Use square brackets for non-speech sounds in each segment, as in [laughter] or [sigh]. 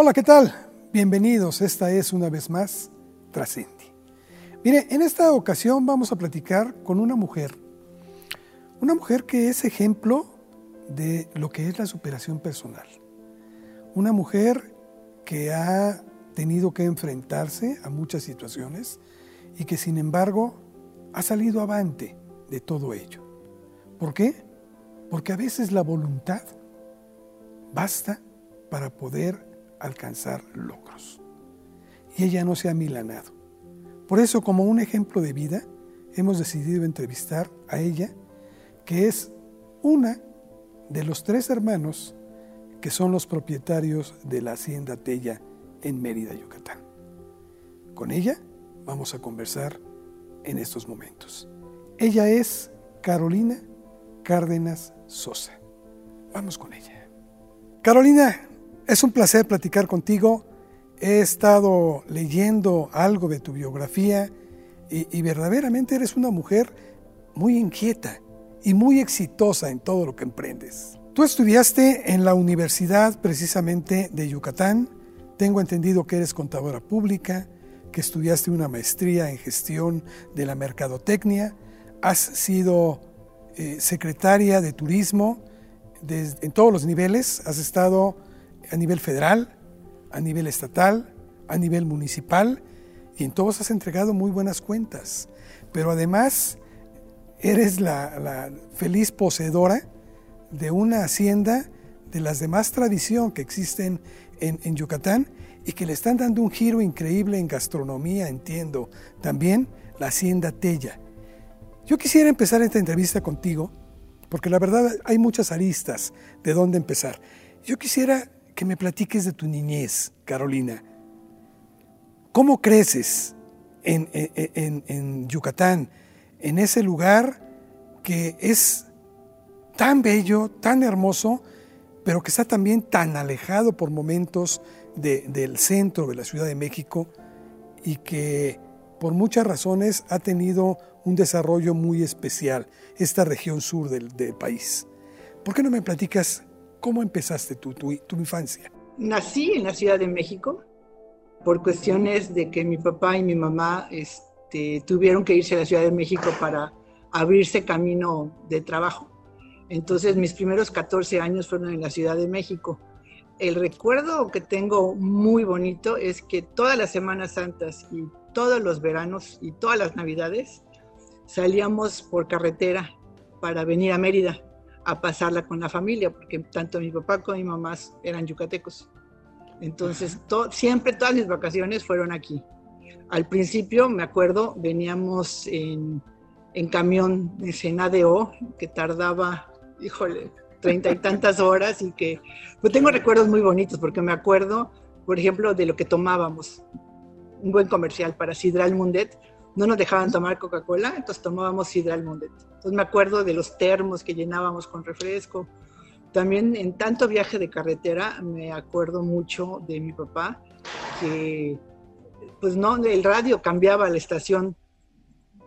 Hola, ¿qué tal? Bienvenidos. Esta es una vez más Trascendi. Mire, en esta ocasión vamos a platicar con una mujer. Una mujer que es ejemplo de lo que es la superación personal. Una mujer que ha tenido que enfrentarse a muchas situaciones y que sin embargo ha salido avante de todo ello. ¿Por qué? Porque a veces la voluntad basta para poder alcanzar logros. Y ella no se ha milanado. Por eso, como un ejemplo de vida, hemos decidido entrevistar a ella, que es una de los tres hermanos que son los propietarios de la hacienda Tella en Mérida, Yucatán. Con ella vamos a conversar en estos momentos. Ella es Carolina Cárdenas Sosa. Vamos con ella. Carolina, es un placer platicar contigo. He estado leyendo algo de tu biografía y, verdaderamente eres una mujer muy inquieta y muy exitosa en todo lo que emprendes. Tú estudiaste en la Universidad precisamente de Yucatán. Tengo entendido que eres contadora pública, que estudiaste una maestría en gestión de la mercadotecnia. Has sido eh, secretaria de turismo en todos los niveles. Has estado a nivel federal, a nivel estatal, a nivel municipal, y en todos has entregado muy buenas cuentas. Pero además eres la, feliz poseedora de una hacienda de las de más tradición que existen en, en, Yucatán y que le están dando un giro increíble en gastronomía, entiendo. También la hacienda Tella. Yo quisiera empezar esta entrevista contigo, porque la verdad hay muchas aristas de dónde empezar. Yo quisiera que me platiques de tu niñez, Carolina. ¿Cómo creces en, Yucatán, en ese lugar que es tan bello, tan hermoso, pero que está también tan alejado por momentos del centro de la Ciudad de México y que por muchas razones ha tenido un desarrollo muy especial, esta región sur del, del país. ¿Por qué no me platicas ¿Cómo empezaste tu, tu, infancia? Nací en la Ciudad de México por cuestiones de que mi papá y mi mamá este, tuvieron que irse a la Ciudad de México para abrirse camino de trabajo. Entonces mis primeros 14 años fueron en la Ciudad de México. El recuerdo que tengo muy bonito es que todas las Semanas Santas y todos los veranos y todas las Navidades salíamos por carretera para venir a Mérida a pasarla con la familia, porque tanto mi papá como mi mamá eran yucatecos. Entonces, siempre todas mis vacaciones fueron aquí. Al principio, me acuerdo, veníamos en, en camión de Senadeo, que tardaba, híjole, treinta y tantas [laughs] horas y que, pues tengo recuerdos muy bonitos, porque me acuerdo, por ejemplo, de lo que tomábamos. Un buen comercial para Sidral Mundet, no nos dejaban tomar Coca-Cola, entonces tomábamos Sidral Mundet. Entonces me acuerdo de los termos que llenábamos con refresco. También en tanto viaje de carretera me acuerdo mucho de mi papá, que pues no, el radio cambiaba la estación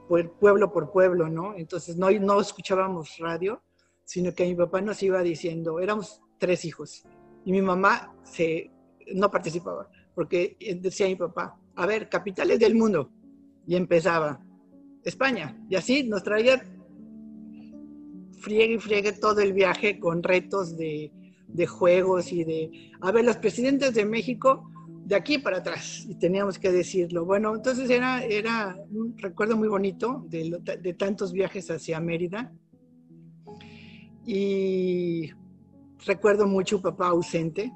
por pueblo por pueblo, ¿no? Entonces no, no escuchábamos radio, sino que mi papá nos iba diciendo, éramos tres hijos, y mi mamá se, no participaba, porque decía mi papá, a ver, capitales del mundo, y empezaba España. Y así nos traía friegue y friegue todo el viaje con retos de, juegos y de, a ver, los presidentes de México de aquí para atrás, y teníamos que decirlo. Bueno, entonces era, era un recuerdo muy bonito de, tantos viajes hacia Mérida. Y recuerdo mucho papá ausente,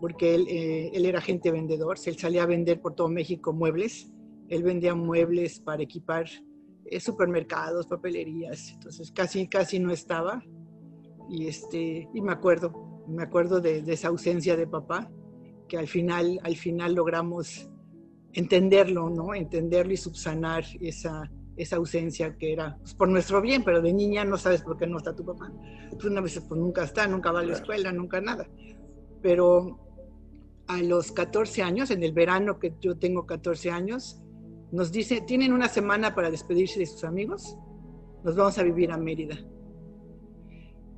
porque él, eh, él era agente vendedor, él salía a vender por todo México muebles él vendía muebles para equipar eh, supermercados, papelerías, entonces casi, casi no estaba. Y, este, y me acuerdo, me acuerdo de, esa ausencia de papá, que al final, al final logramos entenderlo, ¿no? Entenderlo y subsanar esa, esa ausencia que era pues, por nuestro bien, pero de niña no sabes por qué no está tu papá. Tú una vez pues nunca está, nunca va a la escuela, nunca nada. Pero a los 14 años, en el verano que yo tengo 14 años, nos dice, tienen una semana para despedirse de sus amigos, nos vamos a vivir a Mérida.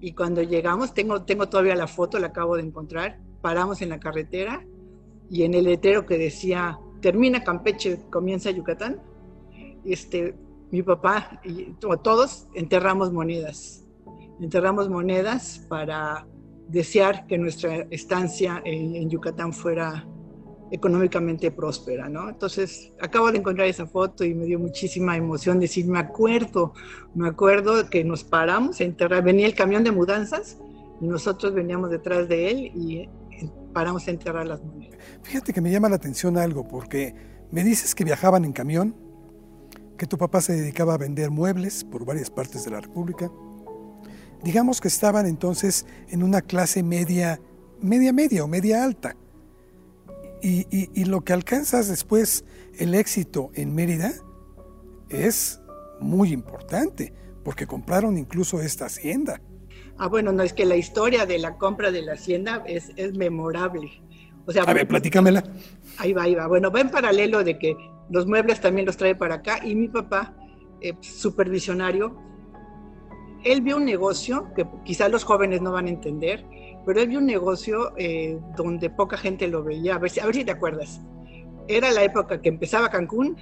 Y cuando llegamos, tengo, tengo todavía la foto, la acabo de encontrar, paramos en la carretera y en el letrero que decía, termina Campeche, comienza Yucatán, este, mi papá y todos enterramos monedas. Enterramos monedas para desear que nuestra estancia en, Yucatán fuera económicamente próspera, ¿no? Entonces, acabo de encontrar esa foto y me dio muchísima emoción decir, me acuerdo, me acuerdo que nos paramos a enterrar, venía el camión de mudanzas y nosotros veníamos detrás de él y paramos a enterrar las monedas. Fíjate que me llama la atención algo, porque me dices que viajaban en camión, que tu papá se dedicaba a vender muebles por varias partes de la República. Digamos que estaban entonces en una clase media, media media o media alta. Y, y lo que alcanzas después, el éxito en Mérida, es muy importante, porque compraron incluso esta hacienda. Ah, bueno, no, es que la historia de la compra de la hacienda es, es memorable. O sea, a ver, platícamela. Ahí va, ahí va. Bueno, va en paralelo de que los muebles también los trae para acá y mi papá, eh, supervisionario, él vio un negocio que quizás los jóvenes no van a entender, pero vio un negocio eh, donde poca gente lo veía. A ver, a ver si te acuerdas. Era la época que empezaba Cancún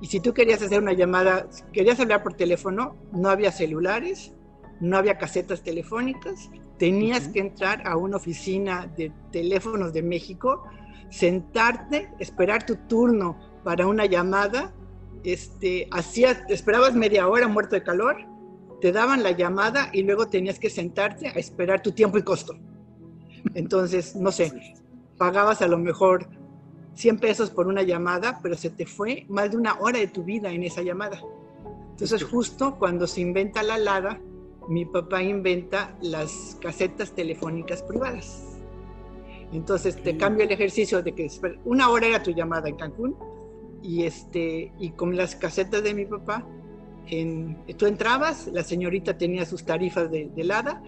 y si tú querías hacer una llamada, querías hablar por teléfono, no había celulares, no había casetas telefónicas, tenías que entrar a una oficina de teléfonos de México, sentarte, esperar tu turno para una llamada, este, hacías, esperabas media hora muerto de calor, te daban la llamada y luego tenías que sentarte a esperar tu tiempo y costo. Entonces, no sé, pagabas a lo mejor 100 pesos por una llamada, pero se te fue más de una hora de tu vida en esa llamada. Entonces, justo cuando se inventa la LADA, mi papá inventa las casetas telefónicas privadas. Entonces te cambio el ejercicio de que una hora era tu llamada en Cancún y, este, y con las casetas de mi papá, en, tú entrabas, la señorita tenía sus tarifas de, de LADA,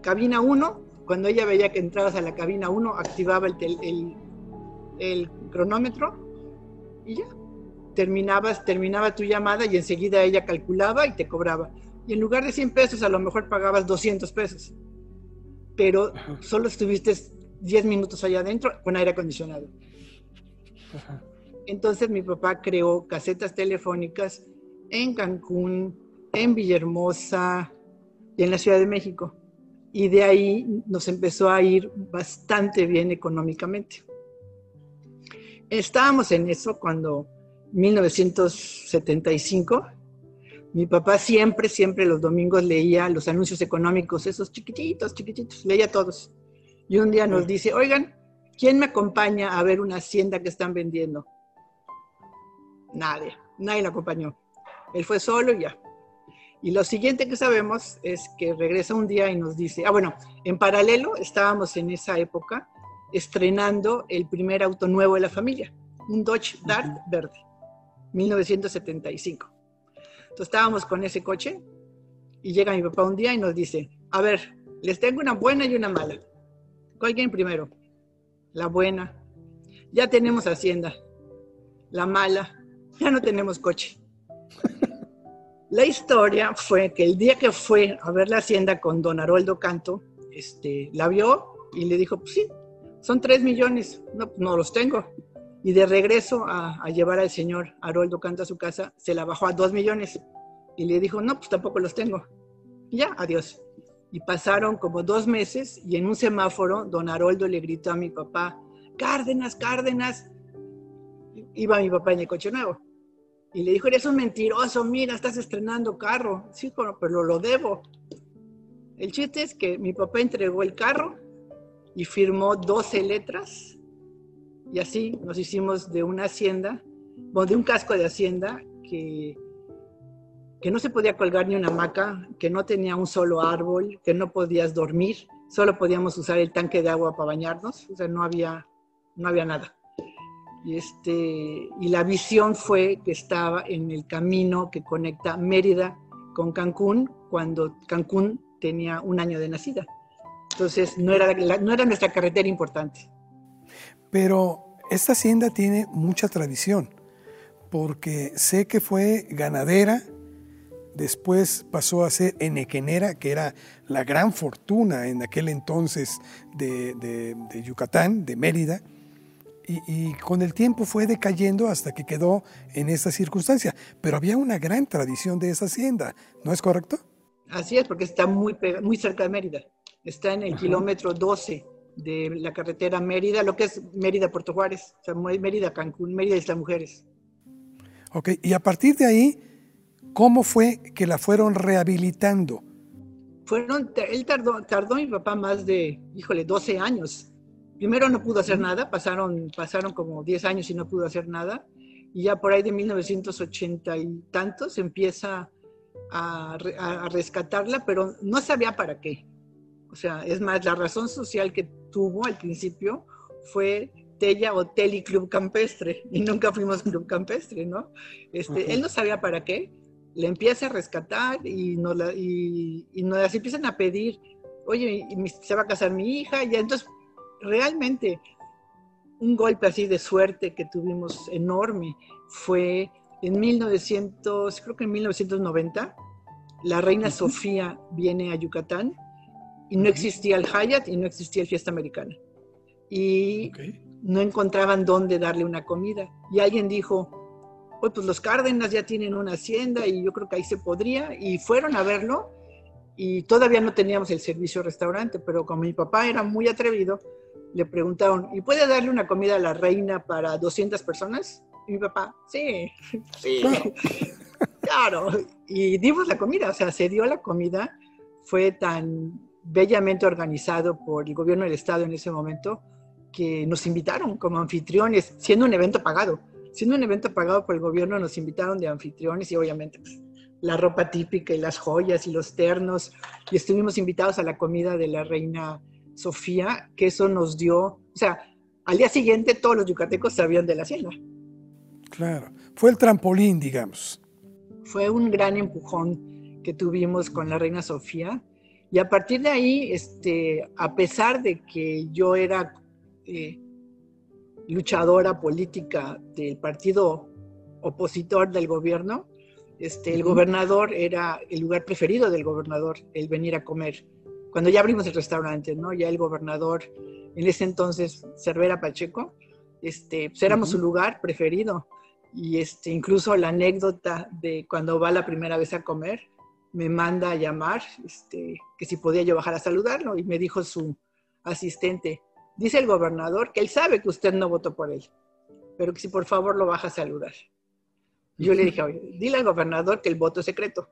cabina 1, cuando ella veía que entrabas a la cabina 1, activaba el, el, el, cronómetro y ya, terminabas, terminaba tu llamada y enseguida ella calculaba y te cobraba. Y en lugar de 100 pesos a lo mejor pagabas 200 pesos, pero solo estuviste 10 minutos allá adentro con aire acondicionado. Entonces mi papá creó casetas telefónicas en Cancún, en Villahermosa y en la Ciudad de México. Y de ahí nos empezó a ir bastante bien económicamente. Estábamos en eso cuando 1975 mi papá siempre, siempre los domingos leía los anuncios económicos, esos chiquititos, chiquititos, leía todos. Y un día nos dice, oigan, ¿quién me acompaña a ver una hacienda que están vendiendo? Nadie, nadie lo acompañó. Él fue solo y ya. Y lo siguiente que sabemos es que regresa un día y nos dice, ah, bueno, en paralelo estábamos en esa época estrenando el primer auto nuevo de la familia, un Dodge Dart verde, 1975. Entonces estábamos con ese coche y llega mi papá un día y nos dice, a ver, les tengo una buena y una mala. ¿Cuál quieren primero? La buena. Ya tenemos hacienda. La mala. Ya no tenemos coche. La historia fue que el día que fue a ver la hacienda con don Haroldo Canto, este, la vio y le dijo, pues sí, son tres millones. No, no los tengo. Y de regreso a, llevar al señor Haroldo Canto a su casa, se la bajó a dos millones. Y le dijo, no, pues tampoco los tengo. Y ya, adiós. Y pasaron como dos meses y en un semáforo, don Haroldo le gritó a mi papá, Cárdenas, Cárdenas. Iba mi papá en el coche nuevo. Y le dijo, eres un mentiroso, mira, estás estrenando carro. Sí, pero, lo debo. El chiste es que mi papá entregó el carro y firmó 12 letras y así nos hicimos de una hacienda, de un casco de hacienda que, que no se podía colgar ni una hamaca, que no tenía un solo árbol, que no podías dormir, solo podíamos usar el tanque de agua para bañarnos, o sea, no había, no había nada. Y, este, y la visión fue que estaba en el camino que conecta Mérida con Cancún cuando Cancún tenía un año de nacida. Entonces no era, no era nuestra carretera importante. Pero esta hacienda tiene mucha tradición, porque sé que fue ganadera, después pasó a ser enequenera, que era la gran fortuna en aquel entonces de, Yucatán, de Mérida, y, con el tiempo fue decayendo hasta que quedó en esta circunstancia. Pero había una gran tradición de esa hacienda, ¿no es correcto? Así es, porque está muy, muy cerca de Mérida. Está en el kilómetro 12 de la carretera Mérida, lo que es Mérida-Puerto Juárez, o sea, Mérida-Cancún, Mérida Isla Mujeres. Ok, y a partir de ahí, ¿cómo fue que la fueron rehabilitando? Fueron, él tardó, tardó mi papá más de, híjole, 12 años primero no pudo hacer nada, pasaron, pasaron como 10 años y no pudo hacer nada, y ya por ahí de 1980 y tantos empieza a, rescatarla, pero no sabía para qué. O sea, es más, la razón social que tuvo al principio fue Tella Hotel y Club Campestre, y nunca fuimos [laughs] Club Campestre, ¿no? Este, Él no sabía para qué, le empieza a rescatar y nos, y, y nos empiezan a pedir, oye, se va a casar mi hija, y entonces realmente un golpe así de suerte que tuvimos enorme fue en 1900, creo que en 1990, la reina Sofía viene a Yucatán y no existía el Hyatt y no existía el Fiesta Americana. Y no encontraban dónde darle una comida. Y alguien dijo, pues los Cárdenas ya tienen una hacienda y yo creo que ahí se podría. Y fueron a verlo y todavía no teníamos el servicio restaurante, pero como mi papá era muy atrevido, le preguntaron, ¿y puede darle una comida a la reina para 200 personas? Y mi papá, sí, sí, [laughs] claro. Y dimos la comida, o sea, se dio la comida, fue tan bellamente organizado por el gobierno del estado en ese momento que nos invitaron como anfitriones, siendo un evento pagado. Siendo un evento pagado por el gobierno, nos invitaron de anfitriones y obviamente pues, la ropa típica y las joyas y los ternos. Y estuvimos invitados a la comida de la reina Sofía, que eso nos dio, o sea, al día siguiente todos los yucatecos sabían de la hacienda. Claro, fue el trampolín, digamos. Fue un gran empujón que tuvimos con la reina Sofía. Y a partir de ahí, este, a pesar de que yo era eh, luchadora política del partido opositor del gobierno, este, el gobernador era el lugar preferido del gobernador, el venir a comer cuando ya abrimos el restaurante, ¿no? Ya el gobernador, en ese entonces, Cervera Pacheco, este, pues éramos su lugar preferido. Y este, incluso la anécdota de cuando va la primera vez a comer, me manda a llamar, este, que si podía yo bajar a saludarlo, y me dijo su asistente, dice el gobernador que él sabe que usted no votó por él, pero que si por favor lo baja a saludar. Yo le dije, oye, dile al gobernador que el voto es secreto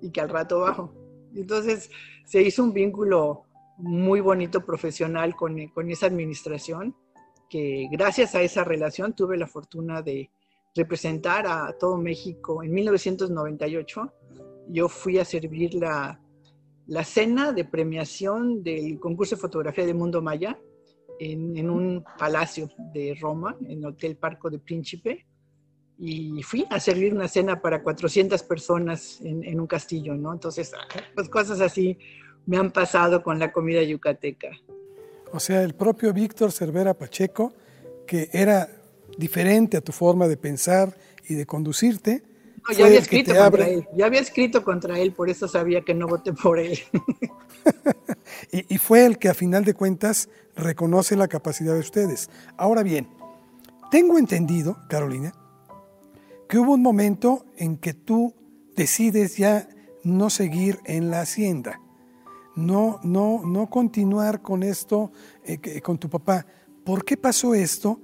y que al rato bajo. Entonces se hizo un vínculo muy bonito profesional con, esa administración, que gracias a esa relación tuve la fortuna de representar a todo México. En 1998 yo fui a servir la, cena de premiación del concurso de fotografía de Mundo Maya en, en, un palacio de Roma, en el Hotel Parco de Príncipe y fui a servir una cena para 400 personas en, un castillo, ¿no? Entonces, pues cosas así me han pasado con la comida yucateca. O sea, el propio Víctor Cervera Pacheco, que era diferente a tu forma de pensar y de conducirte. No, ya había escrito contra él, ya había escrito contra él, por eso sabía que no voté por él. [laughs] y, y fue el que a final de cuentas reconoce la capacidad de ustedes. Ahora bien, tengo entendido, Carolina, que hubo un momento en que tú decides ya no seguir en la hacienda, no, no, no continuar con esto eh, con tu papá. ¿Por qué pasó esto?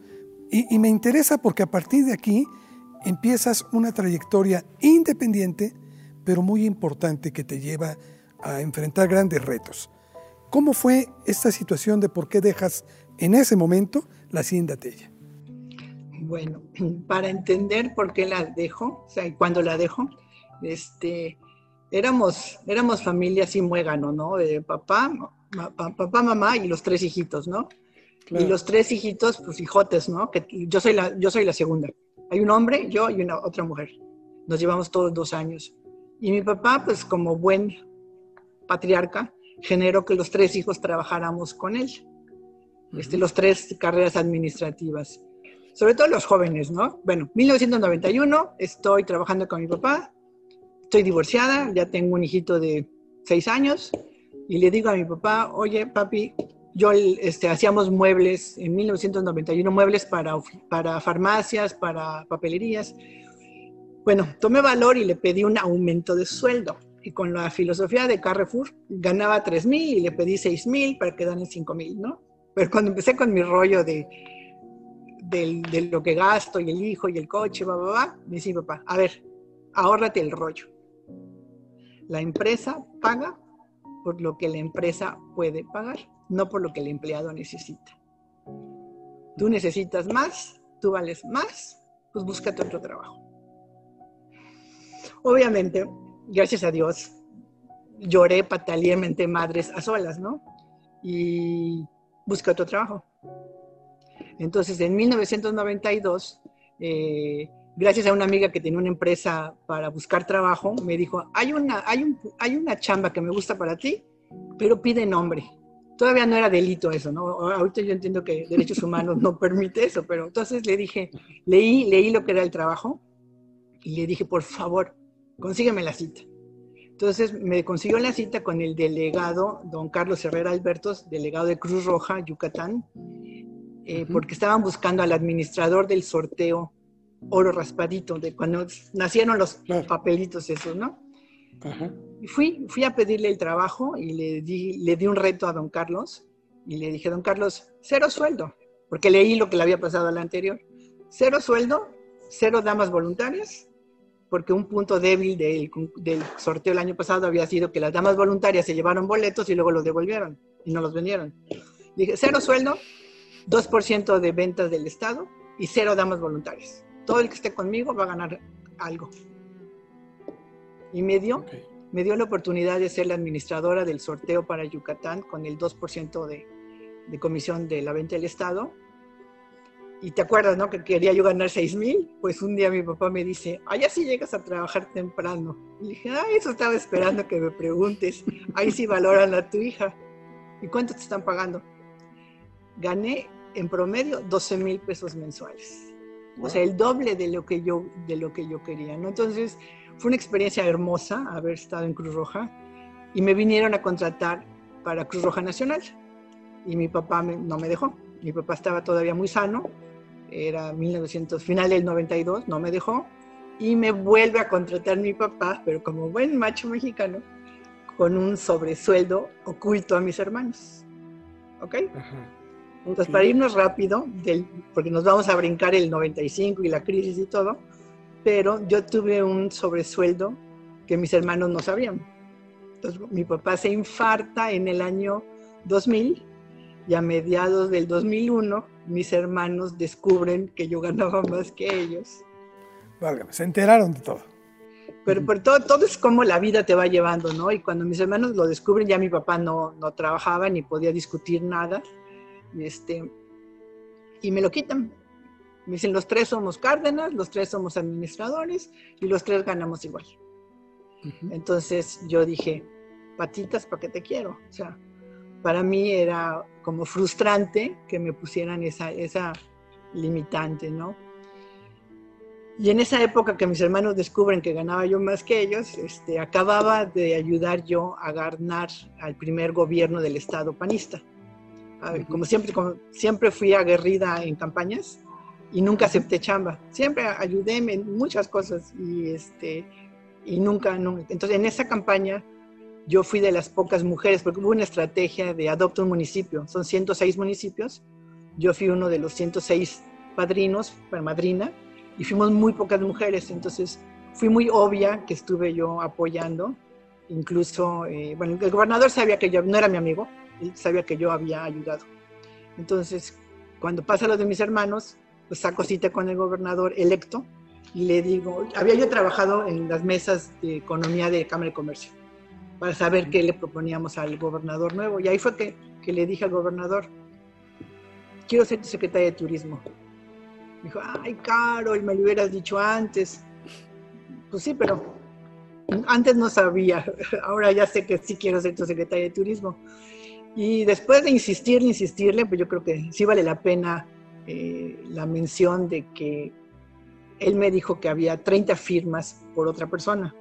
Y, me interesa porque a partir de aquí empiezas una trayectoria independiente, pero muy importante que te lleva a enfrentar grandes retos. ¿Cómo fue esta situación de por qué dejas en ese momento la hacienda Tella? Bueno, [clears throat] para entender por qué la dejo, o sea, cuando la dejo, este, éramos, éramos familia así muégano, ¿no? De papá, papá, mamá y los tres hijitos, ¿no? Y los tres hijitos, pues hijotes, ¿no? Que yo soy la, yo soy la segunda. Hay un hombre, yo y una otra mujer. Nos llevamos todos dos años. Y mi papá, pues como buen patriarca, generó que los tres hijos trabajáramos con él. Este, los tres carreras administrativas sobre todo los jóvenes, ¿no? Bueno, 1991, estoy trabajando con mi papá, estoy divorciada, ya tengo un hijito de seis años, y le digo a mi papá, oye, papi, yo este, hacíamos muebles en 1991, muebles para, para farmacias, para papelerías. Bueno, tomé valor y le pedí un aumento de sueldo. Y con la filosofía de Carrefour, ganaba 3 mil y le pedí 6 mil para quedar en 5 mil, ¿no? Pero cuando empecé con mi rollo de, de, lo que gasto y el hijo y el coche, va, va, va, me dice papá, a ver, ahórrate el rollo. La empresa paga por lo que la empresa puede pagar, no por lo que el empleado necesita. Tú necesitas más, tú vales más, pues búscate otro trabajo. Obviamente, gracias a Dios, lloré, pataleé, madres a solas, ¿no? Y busqué otro trabajo. Entonces, en 1992, eh, gracias a una amiga que tenía una empresa para buscar trabajo, me dijo, hay una, hay, hay una chamba que me gusta para ti, pero pide nombre. Todavía no era delito eso, ¿no? Ahorita yo entiendo que derechos humanos no permite eso, pero entonces le dije, leí, leí lo que era el trabajo y le dije, por favor, consígueme la cita. Entonces me consiguió la cita con el delegado, don Carlos Herrera Albertos, delegado de Cruz Roja, Yucatán, eh, porque estaban buscando al administrador del sorteo oro raspadito, de cuando nacieron los papelitos esos, ¿no? Y fui, fui a pedirle el trabajo y le di, le di un reto a don Carlos y le dije, don Carlos, cero sueldo, porque leí lo que le había pasado al anterior. Cero sueldo, cero damas voluntarias, porque un punto débil del, del sorteo el año pasado había sido que las damas voluntarias se llevaron boletos y luego los devolvieron y no los vendieron. Dije, cero sueldo, 2% de ventas del Estado y cero damas voluntarias todo el que esté conmigo va a ganar algo. Y me dio, me dio la oportunidad de ser la administradora del sorteo para Yucatán con el 2% de, de comisión de la venta del Estado. Y te acuerdas, ¿no? Que quería yo ganar 6 mil. Pues un día mi papá me dice, ay, así llegas a trabajar temprano. Y dije, ay, eso estaba esperando que me preguntes. Ahí sí valoran a tu hija. ¿Y cuánto te están pagando? Gané en promedio 12 mil pesos mensuales o sea, el doble de lo que yo, de lo que yo quería, ¿no? Entonces, fue una experiencia hermosa haber estado en Cruz Roja y me vinieron a contratar para Cruz Roja Nacional y mi papá no me dejó. Mi papá estaba todavía muy sano, era 1900, final del 92, no me dejó y me vuelve a contratar mi papá, pero como buen macho mexicano, con un sobresueldo oculto a mis hermanos. ¿Ok? Ajá. Entonces, para irnos rápido, del, porque nos vamos a brincar el 95 y la crisis y todo, pero yo tuve un sobresueldo que mis hermanos no sabían. Entonces, mi papá se infarta en el año 2000 y a mediados del 2001 mis hermanos descubren que yo ganaba más que ellos. Válgame, se enteraron de todo. Pero, por todo, todo es como la vida te va llevando, ¿no? Y cuando mis hermanos lo descubren, ya mi papá no, no trabajaba ni podía discutir nada este, y me lo quitan. Me dicen, los tres somos Cárdenas, los tres somos administradores y los tres ganamos igual. Entonces yo dije, patitas, ¿para qué te quiero? O sea, para mí era como frustrante que me pusieran esa, esa limitante, ¿no? Y en esa época que mis hermanos descubren que ganaba yo más que ellos, este, acababa de ayudar yo a ganar al primer gobierno del Estado panista como siempre, como siempre fui aguerrida en campañas y nunca acepté chamba. Siempre ayudé en muchas cosas y, este, y nunca, nunca. Entonces, en esa campaña yo fui de las pocas mujeres, porque hubo una estrategia de adopta un municipio. Son 106 municipios. Yo fui uno de los 106 padrinos, para madrina, y fuimos muy pocas mujeres. Entonces, fui muy obvia que estuve yo apoyando. Incluso, eh, bueno, el gobernador sabía que yo no era mi amigo, él sabía que yo había ayudado. Entonces, cuando pasa lo de mis hermanos, pues saco cita con el gobernador electo y le digo, había yo trabajado en las mesas de economía de Cámara de Comercio para saber qué le proponíamos al gobernador nuevo. Y ahí fue que, que le dije al gobernador, quiero ser tu secretaria de turismo. Me dijo, ay, Carol, me lo hubieras dicho antes. Pues sí, pero antes no sabía, [laughs] ahora ya sé que sí quiero ser tu secretaria de turismo. Y después de insistirle, insistirle, pues yo creo que sí vale la pena eh, la mención de que él me dijo que había 30 firmas por otra persona.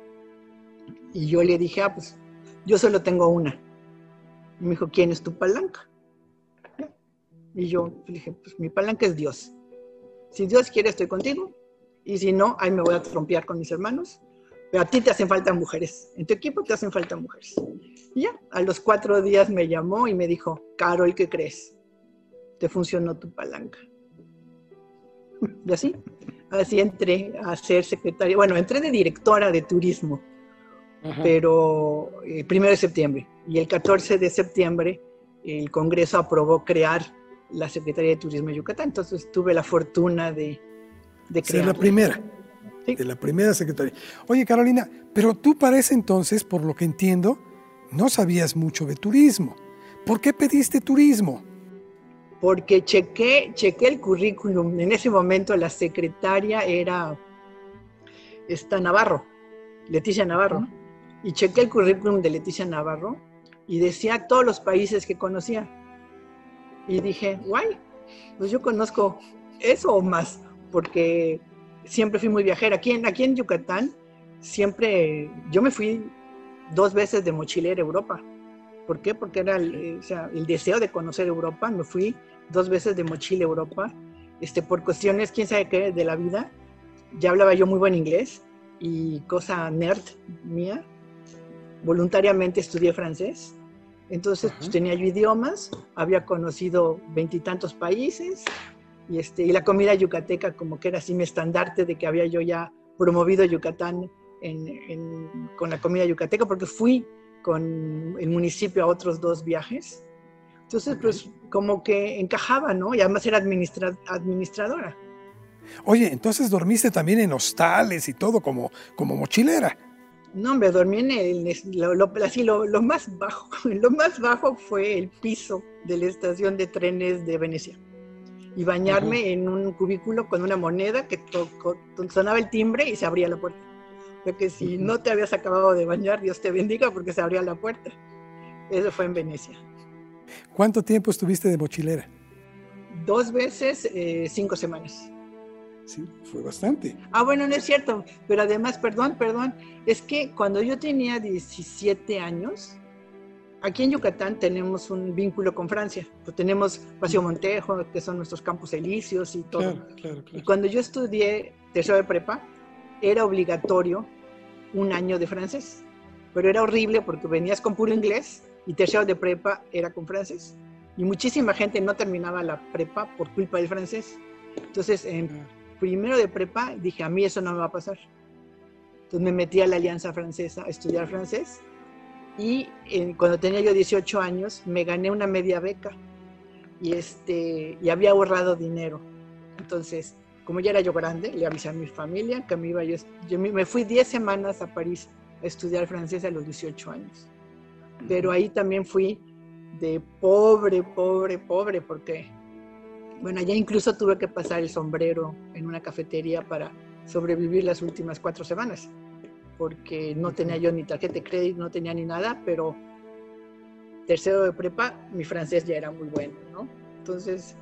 Y yo le dije, ah, pues yo solo tengo una. Y me dijo, ¿quién es tu palanca? Y yo dije, pues mi palanca es Dios. Si Dios quiere, estoy contigo. Y si no, ahí me voy a trompear con mis hermanos. Pero a ti te hacen falta mujeres. En tu equipo te hacen falta mujeres. Y ya, a los cuatro días me llamó y me dijo, Carol, ¿qué crees? Te funcionó tu palanca. Y así, así entré a ser secretaria. Bueno, entré de directora de turismo, pero el eh, primero de septiembre. Y el 14 de septiembre el Congreso aprobó crear la Secretaría de Turismo de Yucatán. Entonces tuve la fortuna de, de crear. la primera. De la primera secretaría. Oye, Carolina, pero tú para ese entonces, por lo que entiendo, no sabías mucho de turismo. ¿Por qué pediste turismo? Porque chequé, chequé el currículum. En ese momento la secretaria era esta Navarro, Leticia Navarro. Y chequé el currículum de Leticia Navarro y decía todos los países que conocía. Y dije, guay, pues yo conozco eso o más, porque siempre fui muy viajera. Aquí en, aquí en Yucatán, siempre, yo me fui dos veces de mochilera a Europa. ¿Por qué? Porque era el, el deseo de conocer Europa. Me fui dos veces de mochila a Europa, este, por cuestiones, quién sabe qué, de la vida. Ya hablaba yo muy buen inglés y cosa nerd mía, voluntariamente estudié francés, entonces pues, tenía yo idiomas, había conocido veintitantos países y, este, y la comida yucateca como que era así mi estandarte de que había yo ya promovido Yucatán con la comida yucateca porque fui con el municipio a otros dos viajes. Entonces, pues como que encajaba, ¿no? Y además era administradora. Oye, entonces dormiste también en hostales y todo como, como mochilera. No, me dormí en el, lo, así, lo, más bajo. [laughs] Lo más bajo fue el piso de la estación de trenes de Venecia. Y bañarme en un cubículo con una moneda que sonaba el timbre y se abría la puerta. Porque si no te habías acabado de bañar, Dios te bendiga porque se abría la puerta. Eso fue en Venecia. ¿Cuánto tiempo estuviste de mochilera? Dos veces, eh, cinco semanas. Sí, fue bastante. Ah, bueno, no es cierto, pero además, perdón, perdón, es que cuando yo tenía 17 años, aquí en Yucatán tenemos un vínculo con Francia, pues tenemos Paseo Montejo, que son nuestros campos elíseos y todo. Claro, claro, claro. Y cuando yo estudié tercero de prepa, era obligatorio un año de francés, pero era horrible porque venías con puro inglés y tercero de prepa era con francés. Y muchísima gente no terminaba la prepa por culpa del francés. Entonces, en primero de prepa dije, a mí eso no me va a pasar. Entonces me metí a la Alianza Francesa a estudiar francés y cuando tenía yo 18 años me gané una media beca y, este, y había ahorrado dinero. Entonces, como ya era yo grande, le avisé a mi familia que me iba yo, yo me fui 10 semanas a París a estudiar francés a los 18 años. Pero ahí también fui de pobre, pobre, pobre, porque bueno, ya incluso tuve que pasar el sombrero en una cafetería para sobrevivir las últimas cuatro semanas, porque no tenía yo ni tarjeta de crédito, no tenía ni nada, pero tercero de prepa, mi francés ya era muy bueno, ¿no? Entonces...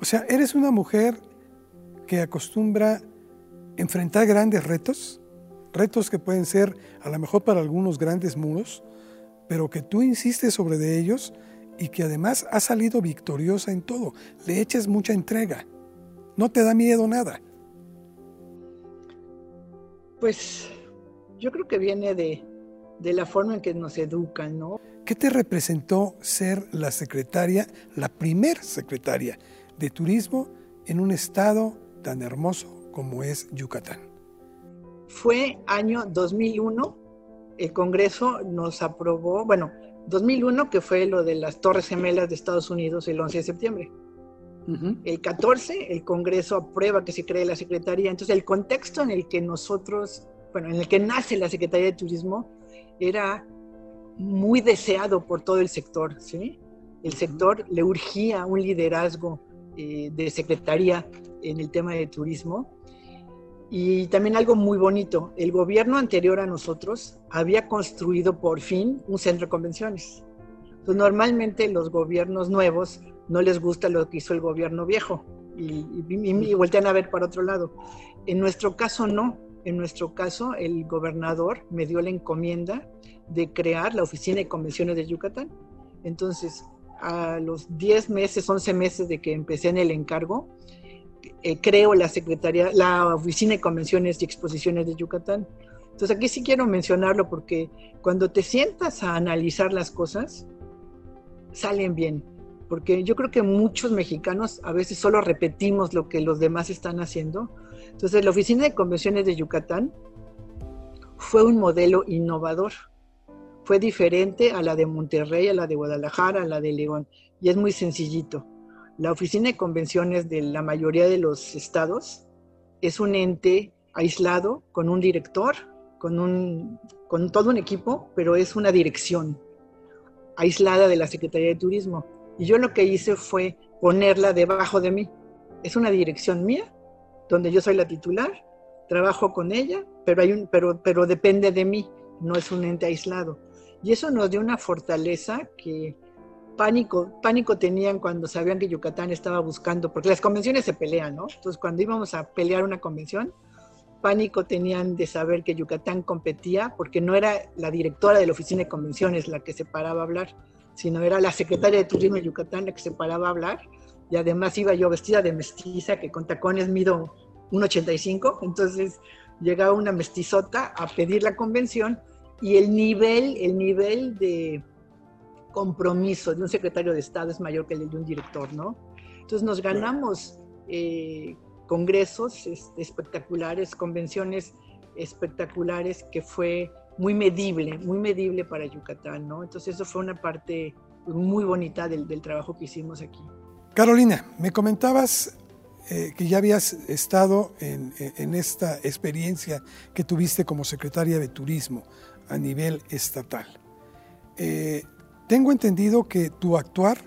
O sea, eres una mujer que acostumbra enfrentar grandes retos, retos que pueden ser a lo mejor para algunos grandes muros, pero que tú insistes sobre de ellos y que además ha salido victoriosa en todo. Le echas mucha entrega. No te da miedo nada. Pues yo creo que viene de, la forma en que nos educan, ¿no? ¿Qué te representó ser la secretaria, la primer secretaria de turismo en un estado tan hermoso como es Yucatán? Fue año 2001, el Congreso nos aprobó, bueno, 2001, que fue lo de las Torres Gemelas de Estados Unidos el 11 de septiembre. El 14, el Congreso aprueba que se cree la Secretaría. Entonces, el contexto en el que nosotros, bueno, en el que nace la Secretaría de Turismo, era muy deseado por todo el sector, ¿sí? El sector le urgía un liderazgo eh, de secretaría en el tema de turismo y también algo muy bonito, el gobierno anterior a nosotros había construido por fin un centro de convenciones. Entonces, normalmente los gobiernos nuevos no les gusta lo que hizo el gobierno viejo y, y, a ver para otro lado. En nuestro caso no, en nuestro caso el gobernador me dio la encomienda de crear la oficina de convenciones de Yucatán. Entonces, a los 10 meses, 11 meses de que empecé en el encargo, eh, creo la Secretaría, la Oficina de Convenciones y Exposiciones de Yucatán. Entonces aquí sí quiero mencionarlo porque cuando te sientas a analizar las cosas, salen bien. Porque yo creo que muchos mexicanos a veces solo repetimos lo que los demás están haciendo. Entonces la Oficina de Convenciones de Yucatán fue un modelo innovador. Fue diferente a la de Monterrey, a la de Guadalajara, a la de León. Y es muy sencillito. La Oficina de Convenciones de la mayoría de los estados es un ente aislado con un director, con, un, con todo un equipo, pero es una dirección aislada de la Secretaría de Turismo. Y yo lo que hice fue ponerla debajo de mí. Es una dirección mía, donde yo soy la titular, trabajo con ella, pero, hay pero, pero depende de mí, no es un ente aislado. Y eso nos dio una fortaleza que pánico, pánico tenían cuando sabían que Yucatán estaba buscando, porque las convenciones se pelean, ¿no? Entonces, cuando íbamos a pelear una convención, pánico tenían de saber que Yucatán competía, porque no era la directora de la oficina de convenciones la que se paraba a hablar, sino era la secretaria de Turismo de Yucatán la que se paraba a hablar, y además iba yo vestida de mestiza, que con tacones mido 1,85, entonces llegaba una mestizota a pedir la convención, y el nivel, el nivel de compromiso de un secretario de Estado es mayor que el de un director, ¿no? Entonces nos ganamos eh, congresos espectaculares, convenciones espectaculares, que fue muy medible, muy medible para Yucatán, ¿no? Entonces eso fue una parte muy bonita del, trabajo que hicimos aquí. Carolina, me comentabas eh, que ya habías estado en, esta experiencia que tuviste como secretaria de Turismo a nivel estatal. Eh, tengo entendido que tu actuar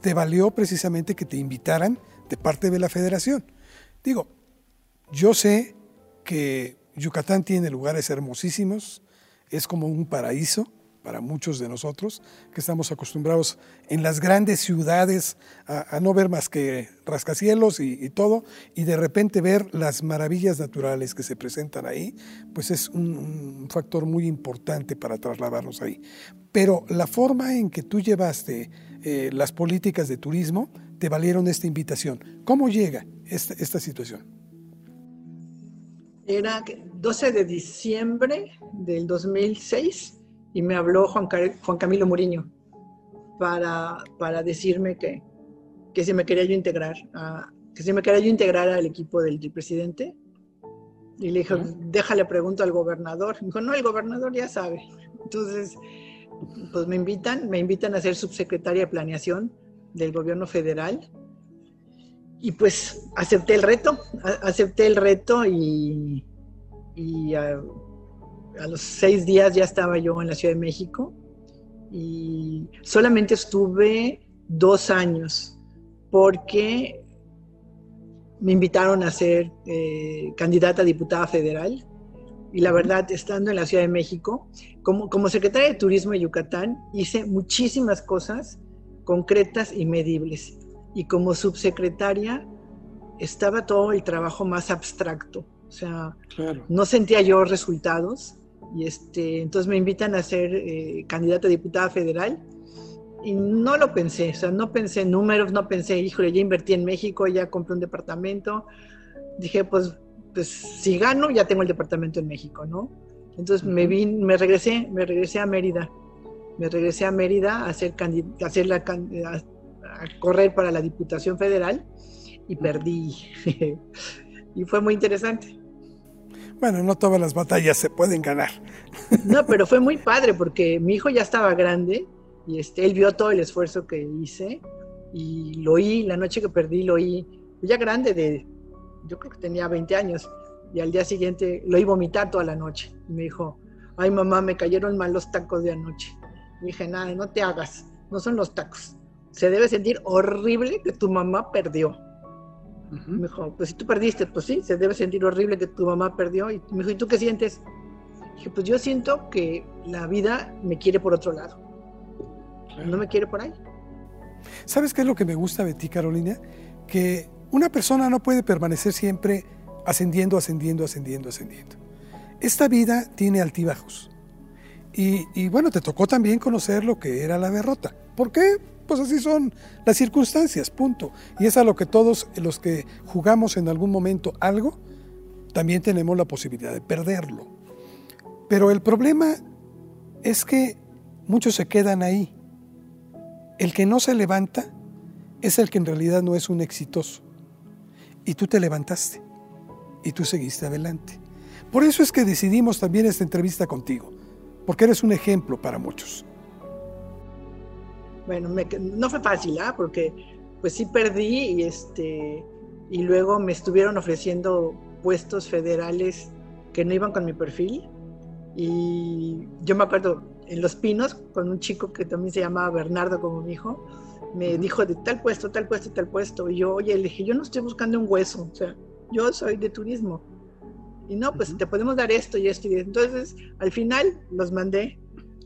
te valió precisamente que te invitaran de parte de la federación. Digo, yo sé que Yucatán tiene lugares hermosísimos, es como un paraíso para muchos de nosotros que estamos acostumbrados en las grandes ciudades a, no ver más que rascacielos y, todo, y de repente ver las maravillas naturales que se presentan ahí, pues es un, factor muy importante para trasladarnos ahí. Pero la forma en que tú llevaste eh, las políticas de turismo te valieron esta invitación. ¿Cómo llega esta, esta situación? Era 12 de diciembre del 2006 y me habló Juan, Juan Camilo Muriño para, para decirme que, que si me quería yo integrar, que si me quería yo integrar al equipo del, presidente. Y le dije, déjale pregunto al gobernador. Me dijo, no, el gobernador ya sabe. Entonces, pues me invitan, me invitan a ser subsecretaria de planeación del gobierno federal. Y pues acepté el reto, acepté el reto y, a, los seis días ya estaba yo en la Ciudad de México y solamente estuve dos años porque me invitaron a ser eh, candidata a diputada federal y la verdad, estando en la Ciudad de México, como, como secretaria de Turismo de Yucatán, hice muchísimas cosas concretas y medibles. Y como subsecretaria, estaba todo el trabajo más abstracto. O sea, no sentía yo resultados. Y este, entonces me invitan a ser eh, candidata a diputada federal. Y no lo pensé, o sea, no pensé en números, no pensé, híjole, ya invertí en México, ya compré un departamento. Dije, pues pues si gano, ya tengo el departamento en México, ¿no? Entonces me vine, me regresé, me regresé a Mérida. Me regresé a Mérida a hacer, a, hacer la, a, correr para la Diputación Federal y perdí. [laughs] y fue muy interesante. Bueno, no todas las batallas se pueden ganar. no, pero fue muy padre porque mi hijo ya estaba grande y este, él vio todo el esfuerzo que hice y lo oí, la noche que perdí lo oí, ya grande de yo creo que tenía 20 años, y al día siguiente lo a vomitar toda la noche. Y me dijo, ay mamá, me cayeron mal los tacos de anoche. Y dije, nada, no te hagas, no son los tacos. Se debe sentir horrible que tu mamá perdió. Me dijo, pues si tú perdiste, pues sí, se debe sentir horrible que tu mamá perdió. Y me dijo, ¿y tú qué sientes? dije, pues yo siento que la vida me quiere por otro lado. No me quiere por ahí. ¿Sabes qué es lo que me gusta de ti, Carolina? Que una persona no puede permanecer siempre ascendiendo, ascendiendo, ascendiendo, ascendiendo. Esta vida tiene altibajos Y, bueno, te tocó también conocer lo que era la derrota. ¿Por qué? Pues así son las circunstancias, punto. Y es a lo que todos los que jugamos en algún momento algo, también tenemos la posibilidad de perderlo. Pero el problema es que muchos se quedan ahí. El que no se levanta es el que en realidad no es un exitoso. Y tú te levantaste y tú seguiste adelante. Por eso es que decidimos también esta entrevista contigo porque eres un ejemplo para muchos. Bueno, no fue fácil, ¿ah? porque pues sí perdí y, este, y luego me estuvieron ofreciendo puestos federales que no iban con mi perfil. Y yo me acuerdo en Los Pinos, con un chico que también se llamaba Bernardo como mi hijo, me dijo de tal puesto, tal puesto, tal puesto. Y yo, oye, le dije, yo no estoy buscando un hueso, o sea, yo soy de turismo. Y no, pues te podemos dar esto y esto y Entonces, al final los mandé,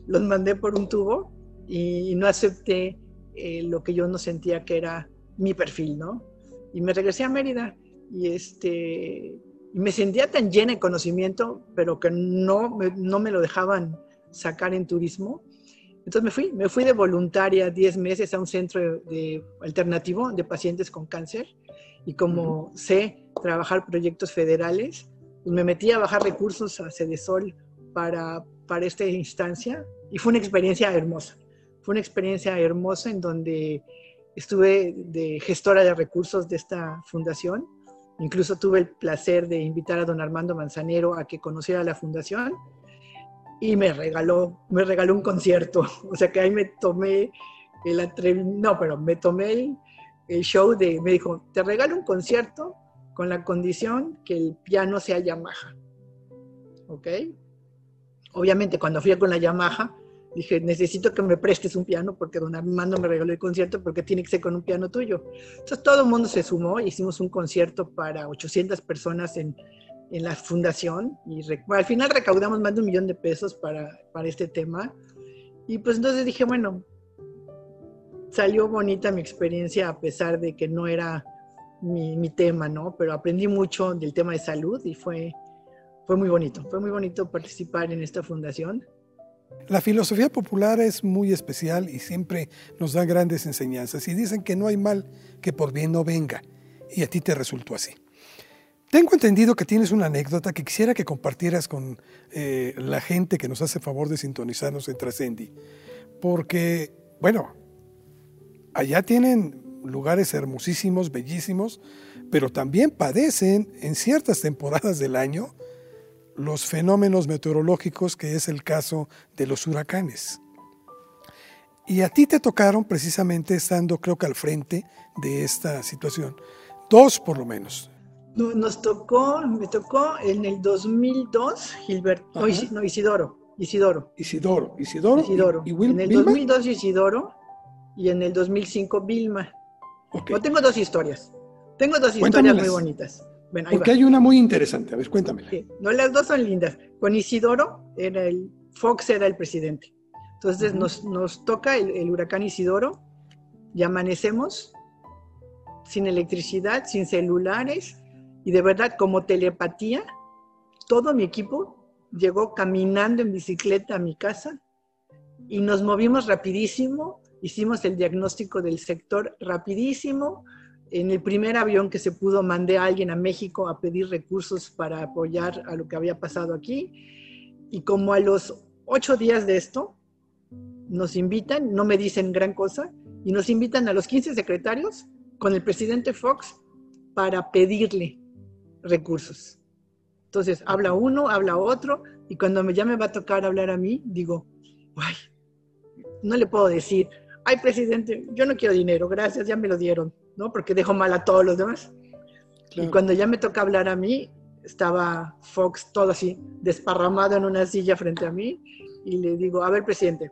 los mandé por un tubo y, no acepté eh, lo que yo no sentía que era mi perfil, ¿no? Y me regresé a Mérida y este y me sentía tan llena de conocimiento, pero que no me, no me lo dejaban sacar en turismo. Entonces me fui, me fui de voluntaria 10 meses a un centro de, alternativo de pacientes con cáncer y como sé trabajar proyectos federales, me metí a bajar recursos a Cedesol para, para esta instancia y fue una experiencia hermosa. Fue una experiencia hermosa en donde estuve de gestora de recursos de esta fundación. Incluso tuve el placer de invitar a don Armando Manzanero a que conociera la fundación y me regaló, me regaló un concierto. [laughs] O sea que ahí me tomé el atrevimiento, no, pero me tomé el, el show de, me dijo, te regalo un concierto con la condición que el piano sea Yamaha. ¿Ok? Obviamente cuando fui con la Yamaha, dije, necesito que me prestes un piano porque don Armando me regaló el concierto porque tiene que ser con un piano tuyo. Entonces todo el mundo se sumó, hicimos un concierto para 800 personas en, en la fundación y al final recaudamos más de un millón de pesos para, para este tema. Y pues entonces dije, bueno, salió bonita mi experiencia a pesar de que no era mi, tema, ¿no? Pero aprendí mucho del tema de salud y fue, fue muy bonito, fue muy bonito participar en esta fundación. La filosofía popular es muy especial y siempre nos da grandes enseñanzas y dicen que no hay mal que por bien no venga y a ti te resultó así. Tengo entendido que tienes una anécdota que quisiera que compartieras con eh, la gente que nos hace favor de sintonizarnos en Trascendi, porque, bueno, allá tienen lugares hermosísimos, bellísimos, pero también padecen en ciertas temporadas del año los fenómenos meteorológicos que es el caso de los huracanes. Y a ti te tocaron precisamente estando creo que al frente de esta situación. Dos por lo menos. Nos tocó, me tocó en el 2002 Gilberto, no, Isidoro, Isidoro. Isidoro, Isidoro. Isidoro. Y, en el 2002 Isidoro y en el 2005 Vilma tengo dos historias. Tengo dos historias muy bonitas. Porque hay una muy interesante. A ver, cuéname. No, las dos son lindas. Con Isidoro, era el, Fox era el presidente. Entonces nos, nos, toca el, huracán Isidoro y amanecemos sin electricidad, sin celulares y de verdad como telepatía, todo mi equipo llegó caminando en bicicleta a mi casa y nos movimos rapidísimo hicimos el diagnóstico del sector rapidísimo. En el primer avión que se pudo, mandé a alguien a México a pedir recursos para apoyar a lo que había pasado aquí. Y como a los ocho días de esto, nos invitan, no me dicen gran cosa, y nos invitan a los 15 secretarios con el presidente Fox para pedirle recursos. Entonces, habla uno, habla otro, y cuando ya me va a tocar hablar a mí, digo, ay, no le puedo decir, ay, presidente, yo no quiero dinero, gracias, ya me lo dieron, ¿no? Porque dejo mal a todos los demás. Y cuando ya me toca hablar a mí, estaba Fox todo así, desparramado en una silla frente a mí, y le digo, a ver, presidente,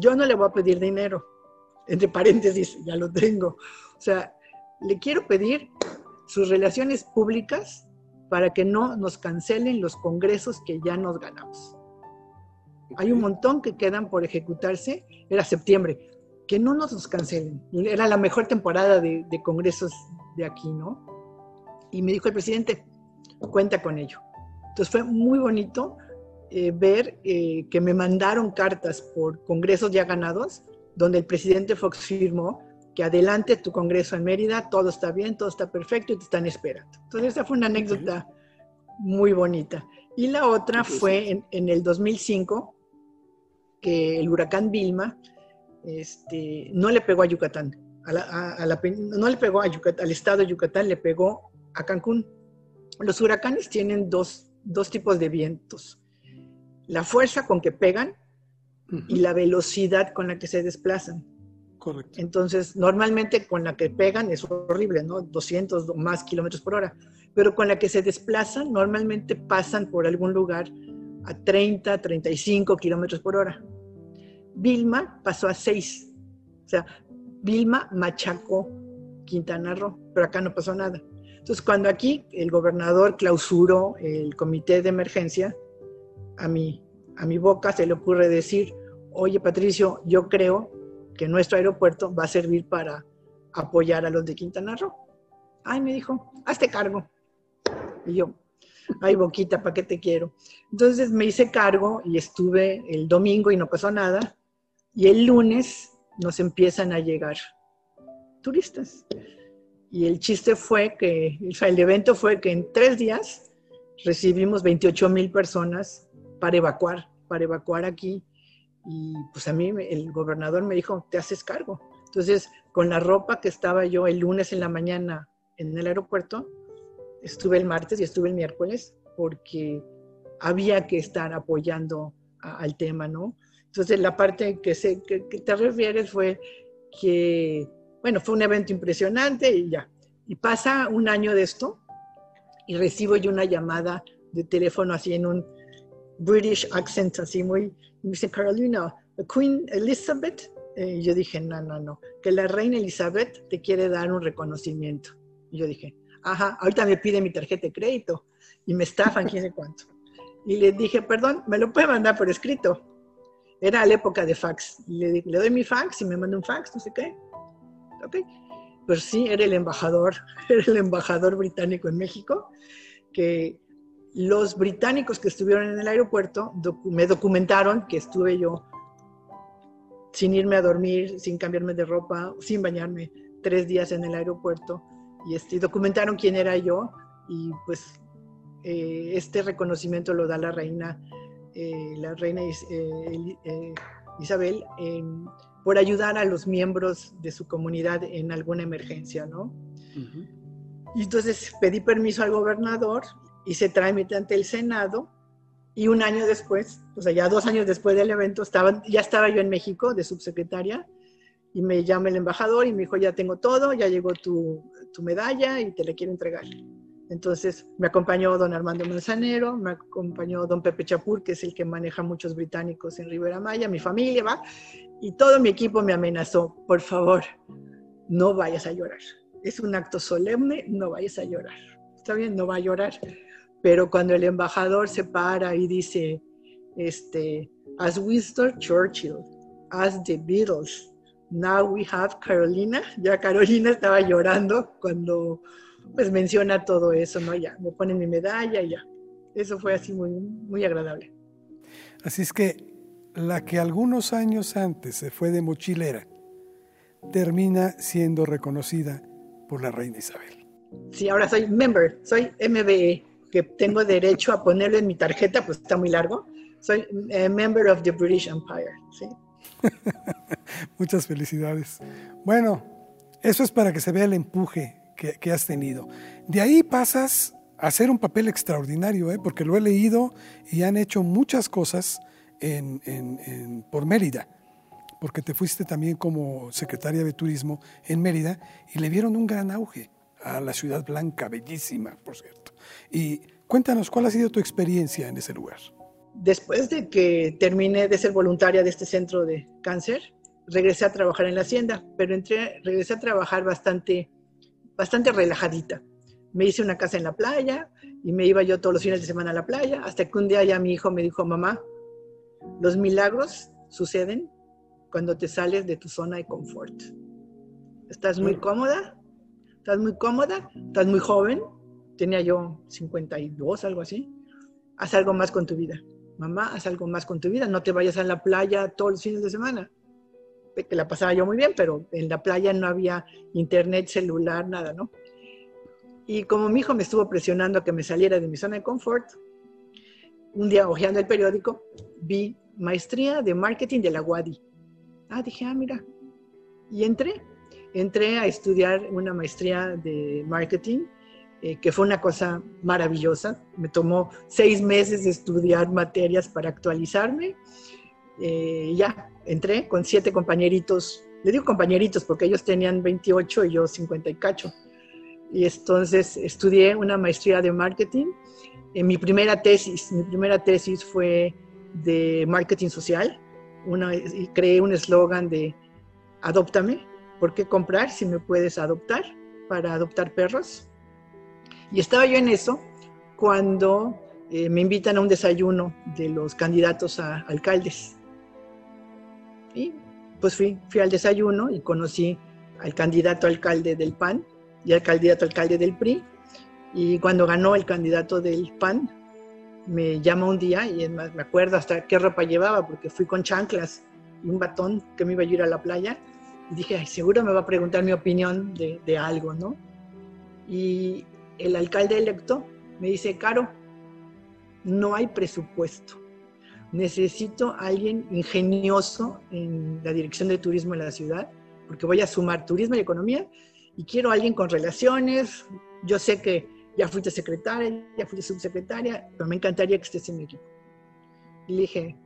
yo no le voy a pedir dinero, entre paréntesis, ya lo tengo. O sea, le quiero pedir sus relaciones públicas para que no nos cancelen los congresos que ya nos ganamos. Hay un montón que quedan por ejecutarse, era septiembre que no nos cancelen. Era la mejor temporada de, congresos de aquí, ¿no? Y me dijo el presidente, cuenta con ello. Entonces fue muy bonito eh, ver eh, que me mandaron cartas por congresos ya ganados, donde el presidente Fox firmó que adelante tu congreso en Mérida, todo está bien, todo está perfecto y te están esperando. Entonces, esa fue una anécdota muy bonita. Y la otra fue en, en, el 2005, que el huracán Vilma este, no le pegó a Yucatán, a la, no le pegó a Yucatán, al estado de Yucatán, le pegó a Cancún. Los huracanes tienen dos, dos tipos de vientos. La fuerza con que pegan y la velocidad con la que se desplazan. Correcto. Entonces, normalmente con la que pegan es horrible, ¿no? 200 o más kilómetros por hora. Pero con la que se desplazan, normalmente pasan por algún lugar a 30, 35 kilómetros por hora. Vilma pasó a 6. O sea, Vilma machacó Quintana Roo, pero acá no pasó nada. Entonces, cuando aquí el gobernador clausuró el comité de emergencia, a mi, a mi boca se le ocurre decir, oye Patricio, yo creo que nuestro aeropuerto va a servir para apoyar a los de Quintana Roo. Ay, me dijo, hazte cargo. Y yo, ay, Boquita, ¿para qué te quiero? Entonces me hice cargo y estuve el domingo y no pasó nada. Y el lunes nos empiezan a llegar turistas. Y el chiste fue que, el evento fue que en tres días recibimos 28 mil personas para evacuar, para evacuar aquí. Y pues a mí el gobernador me dijo, te haces cargo. Entonces, con la ropa que estaba yo el lunes en la mañana en el aeropuerto, estuve el martes y estuve el miércoles porque había que estar apoyando al tema, ¿no? Entonces, la parte que, se, que, te refieres fue que, bueno, fue un evento impresionante y ya. Y pasa un año de esto y recibo yo una llamada de teléfono así en un British accent, así muy, me dice, Carolina, Queen Elizabeth. Y yo dije, no, no, no, que la reina Elizabeth te quiere dar un reconocimiento. Y yo dije, ajá, ahorita me pide mi tarjeta de crédito y me estafan, quién sé cuánto. Y le dije, perdón, ¿me lo puede mandar por escrito? Era la época de fax. Le, le doy mi fax y me manda un fax, no sé qué. Ok. Pues sí, era el embajador, [laughs] era el embajador británico en México, que los británicos que estuvieron en el aeropuerto me documentaron que estuve yo sin irme a dormir, sin cambiarme de ropa, sin bañarme, tres días en el aeropuerto. Y este, documentaron quién era yo y pues eh, este reconocimiento lo da la reina eh, la reina eh, eh, Isabel por ayudar a los miembros de su comunidad en alguna emergencia, ¿no? Y entonces pedí permiso al gobernador, hice trámite ante el Senado y un año después, o sea, ya dos años después del evento, estaba, ya estaba yo en México de subsecretaria y me llama el embajador y me dijo, ya tengo todo, ya llegó tu, tu medalla y te la quiero entregar. Entonces me acompañó don Armando Manzanero, me acompañó don Pepe Chapur, que es el que maneja muchos británicos en Rivera Maya, mi familia, va, y todo mi equipo me amenazó, por favor, no vayas a llorar. Es un acto solemne, no vayas a llorar. Está bien, no va a llorar. Pero cuando el embajador se para y dice, este, as Winston Churchill, as the Beatles, now we have Carolina, ya Carolina estaba llorando cuando pues menciona todo eso, ¿no? Ya, me ponen mi medalla y ya. Eso fue así muy, muy agradable. Así es que la que algunos años antes se fue de mochilera, termina siendo reconocida por la reina Isabel. Sí, ahora soy member, soy MBE, que tengo derecho a ponerlo en mi tarjeta, pues está muy largo. Soy eh, member of the British Empire, ¿sí? [laughs] Muchas felicidades. Bueno, eso es para que se vea el empuje que, has tenido. De ahí pasas a hacer un papel extraordinario, ¿eh? porque lo he leído y han hecho muchas cosas en, por Mérida, porque te fuiste también como secretaria de Turismo en Mérida y le vieron un gran auge a la ciudad blanca, bellísima, por cierto. Y cuéntanos, ¿cuál ha sido tu experiencia en ese lugar? Después de que terminé de ser voluntaria de este centro de cáncer, regresé a trabajar en la hacienda, pero entré, regresé a trabajar bastante bastante relajadita. Me hice una casa en la playa y me iba yo todos los fines de semana a la playa, hasta que un día ya mi hijo me dijo, mamá, los milagros suceden cuando te sales de tu zona de confort. Estás muy cómoda, estás muy cómoda, estás muy joven, tenía yo 52, algo así, haz algo más con tu vida. mamá, haz algo más con tu vida, no te vayas a la playa todos los fines de semana. Que la pasaba yo muy bien, pero en la playa no había internet, celular, nada, ¿no? Y como mi hijo me estuvo presionando a que me saliera de mi zona de confort, un día hojeando el periódico, vi maestría de marketing de la UADI. Ah, dije, ah, mira. Y entré, entré a estudiar una maestría de marketing eh, que fue una cosa maravillosa. Me tomó seis meses de estudiar materias para actualizarme. Eh, ya, entré con siete compañeritos, le digo compañeritos porque ellos tenían 28 y yo 50 y cacho. Y entonces estudié una maestría de marketing. En mi primera tesis, mi primera tesis fue de marketing social. Una, y creé un eslogan de adóptame. ¿Por qué comprar si me puedes adoptar? Para adoptar perros. Y estaba yo en eso cuando eh, me invitan a un desayuno de los candidatos a alcaldes. Y pues fui, fui al desayuno y conocí al candidato alcalde del PAN y al candidato alcalde del PRI. Y cuando ganó el candidato del PAN, me llama un día y me acuerdo hasta qué ropa llevaba, porque fui con chanclas y un batón que me iba a ir a la playa. Y dije, Ay, seguro me va a preguntar mi opinión de algo, ¿no? Y el alcalde electo me dice, Caro, no hay presupuesto. Necesito a alguien ingenioso en la dirección de turismo en la ciudad, porque voy a sumar turismo y economía, y quiero a alguien con relaciones. Yo sé que ya fuiste secretaria, ya fuiste subsecretaria, pero me encantaría que estés en mi equipo. Y le dije,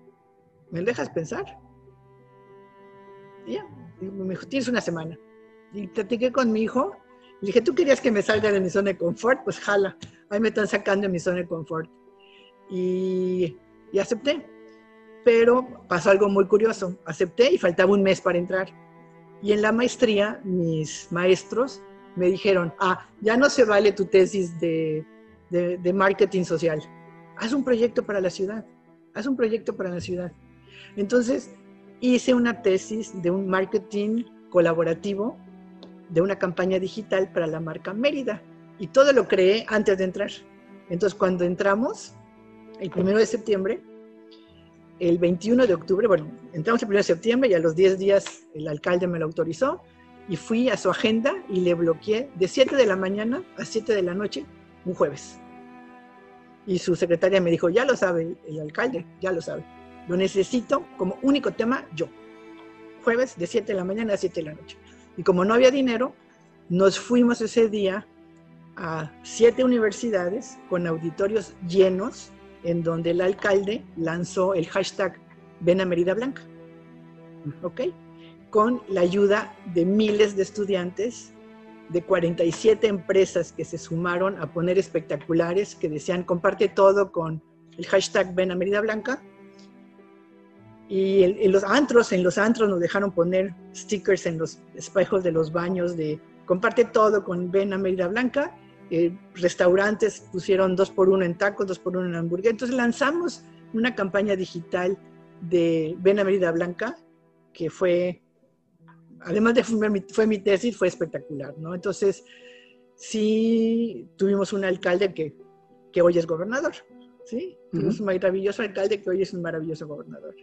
¿me dejas pensar? Y ya, me dijo, tienes una semana. Y platiqué con mi hijo le dije, ¿tú querías que me salga de mi zona de confort? Pues jala, ahí me están sacando de mi zona de confort. Y, y acepté. Pero pasó algo muy curioso. Acepté y faltaba un mes para entrar. Y en la maestría, mis maestros me dijeron, ah, ya no se vale tu tesis de, marketing social. Haz un proyecto para la ciudad. Haz un proyecto para la ciudad. Entonces, hice una tesis de un marketing colaborativo de una campaña digital para la marca Mérida. Y todo lo creé antes de entrar. Entonces, cuando entramos, el primero de septiembre, el 21 de octubre, bueno, entramos el 1 de septiembre y a los 10 días el alcalde me lo autorizó y fui a su agenda y le bloqueé de 7 de la mañana a 7 de la noche, un jueves. Y su secretaria me dijo, ya lo sabe el alcalde, ya lo sabe. Lo necesito como único tema yo. Jueves de 7 de la mañana a 7 de la noche. Y como no había dinero, nos fuimos ese día a siete universidades con auditorios llenos, en donde el alcalde lanzó el hashtag Ven a Merida Blanca. ¿Ok? Con la ayuda de miles de estudiantes, de 47 empresas que se sumaron a poner espectaculares que decían comparte todo con el hashtag Ven a Merida Blanca y en, los antros, en los antros nos dejaron poner stickers en los espejos de los baños de comparte todo con Ven a Mérida Blanca. Eh, restaurantes pusieron dos por uno en tacos, dos por uno en hamburguesa. Entonces lanzamos una campaña digital de Ven a Mérida Blanca, que fue, además de fue mi, fue mi tesis, fue espectacular, ¿no? Entonces, sí tuvimos un alcalde que, que hoy es gobernador, ¿sí? Tuvimos un maravilloso alcalde que hoy es un maravilloso gobernador.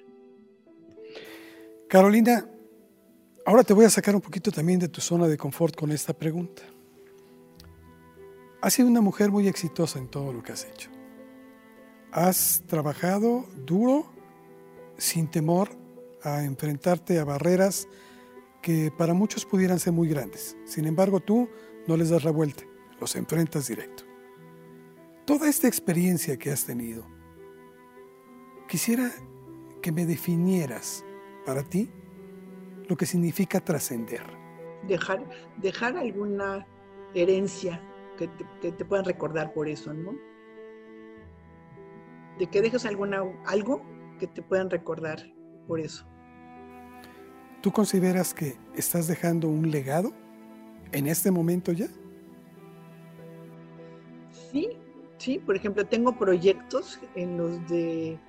Carolina, ahora te voy a sacar un poquito también de tu zona de confort con esta pregunta. Has sido una mujer muy exitosa en todo lo que has hecho. Has trabajado duro, sin temor a enfrentarte a barreras que para muchos pudieran ser muy grandes. Sin embargo, tú no les das la vuelta, los enfrentas directo. Toda esta experiencia que has tenido, quisiera que me definieras para ti lo que significa trascender. Dejar, dejar alguna herencia que te, puedan recordar por eso, ¿no? De que dejes alguna, algo que te puedan recordar por eso. ¿Tú consideras que estás dejando un legado en este momento ya? Sí, sí, por ejemplo, tengo proyectos en los de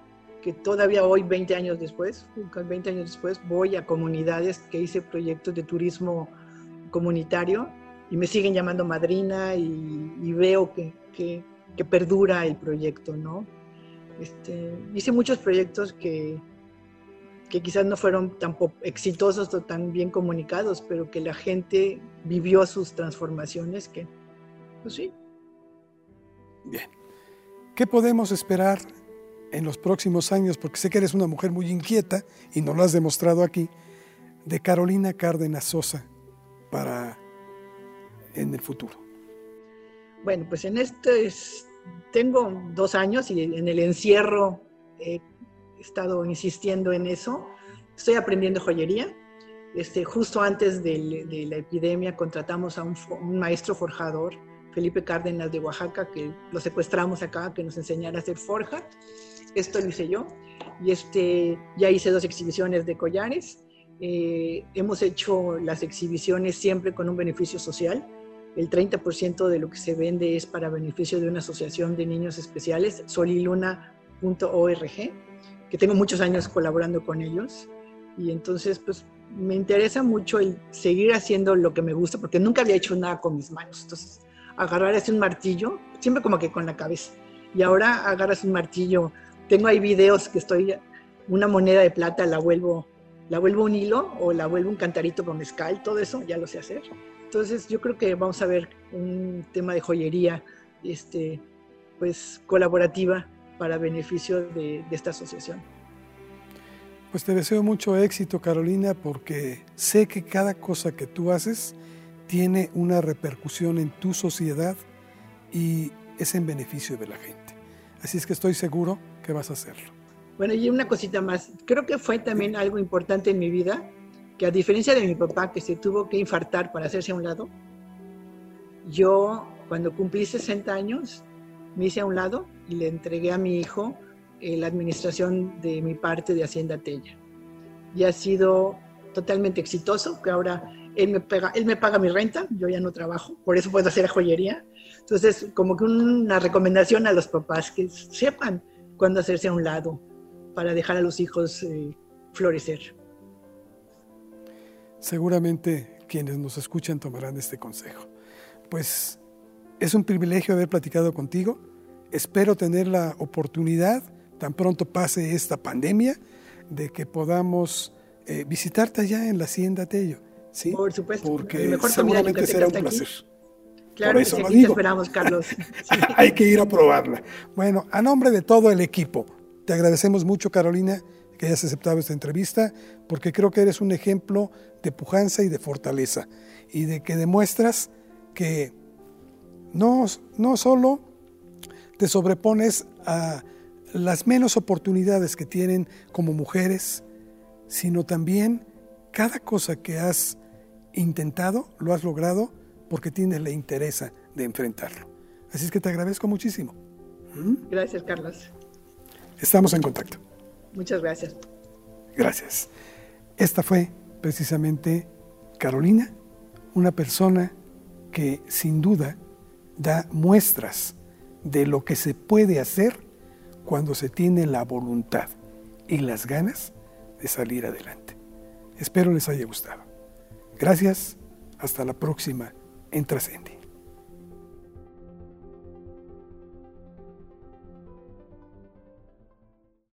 que todavía hoy, 20 años después, 20 años después, voy a comunidades que hice proyectos de turismo comunitario y me siguen llamando madrina y, veo que, que, perdura el proyecto, ¿no? Este, hice muchos proyectos que, que quizás no fueron tan exitosos o tan bien comunicados, pero que la gente vivió sus transformaciones que, pues sí. Bien. ¿Qué podemos esperar en los próximos años? Porque sé que eres una mujer muy inquieta y nos lo has demostrado aquí, de Carolina Cárdenas Sosa para en el futuro. Bueno, pues en este tengo dos años y en el encierro he estado insistiendo en eso. Estoy aprendiendo joyería. Este, justo antes de, la epidemia contratamos a un, maestro forjador, Felipe Cárdenas de Oaxaca, que lo secuestramos acá, que nos enseñara a hacer forja. Esto lo hice yo. Y este, ya hice dos exhibiciones de collares. Eh, hemos hecho las exhibiciones siempre con un beneficio social el 30% de lo que se vende es para beneficio de una asociación de niños especiales, soliluna.org, que tengo muchos años colaborando con ellos. Y entonces, pues me interesa mucho el seguir haciendo lo que me gusta, porque nunca había hecho nada con mis manos. Entonces, agarrar así un martillo, siempre como que con la cabeza. Y ahora agarras un martillo. Tengo ahí videos que estoy, una moneda de plata la vuelvo, la vuelvo un hilo o la vuelvo un cantarito con mezcal, todo eso ya lo sé hacer. Entonces yo creo que vamos a ver un tema de joyería este, pues, colaborativa para beneficio de, de esta asociación. Pues te deseo mucho éxito, Carolina, porque sé que cada cosa que tú haces tiene una repercusión en tu sociedad y es en beneficio de la gente. Así es que estoy seguro que vas a hacerlo. Bueno, y una cosita más. Creo que fue también algo importante en mi vida que a diferencia de mi papá que se tuvo que infartar para hacerse a un lado, yo cuando cumplí 60 años me hice a un lado y le entregué a mi hijo eh, la administración de mi parte de Hacienda Tella. Y ha sido totalmente exitoso, que ahora él me, paga, él me paga mi renta, yo ya no trabajo, por eso puedo hacer joyería. Entonces, como que una recomendación a los papás que sepan cuándo hacerse a un lado para dejar a los hijos eh, florecer. Seguramente quienes nos escuchan tomarán este consejo. Pues es un privilegio haber platicado contigo. Espero tener la oportunidad, tan pronto pase esta pandemia, de que podamos eh, visitarte allá en la Hacienda Tello. ¿sí? Por supuesto. Porque seguramente será un placer. Claro, eso que sí, esperamos, Carlos. [laughs] Hay que ir a probarla. Bueno, a nombre de todo el equipo, te agradecemos mucho, Carolina, que hayas aceptado esta entrevista, porque creo que eres un ejemplo de pujanza y de fortaleza, y de que demuestras que no, no solo te sobrepones a las menos oportunidades que tienen como mujeres, sino también cada cosa que has intentado, lo has logrado porque tienes la interés de enfrentarlo. Así es que te agradezco muchísimo. ¿Mm? Gracias, Carlos. Estamos en contacto. Muchas gracias. Gracias. Esta fue precisamente Carolina, una persona que sin duda da muestras de lo que se puede hacer cuando se tiene la voluntad y las ganas de salir adelante. Espero les haya gustado. Gracias, hasta la próxima en Trascendi.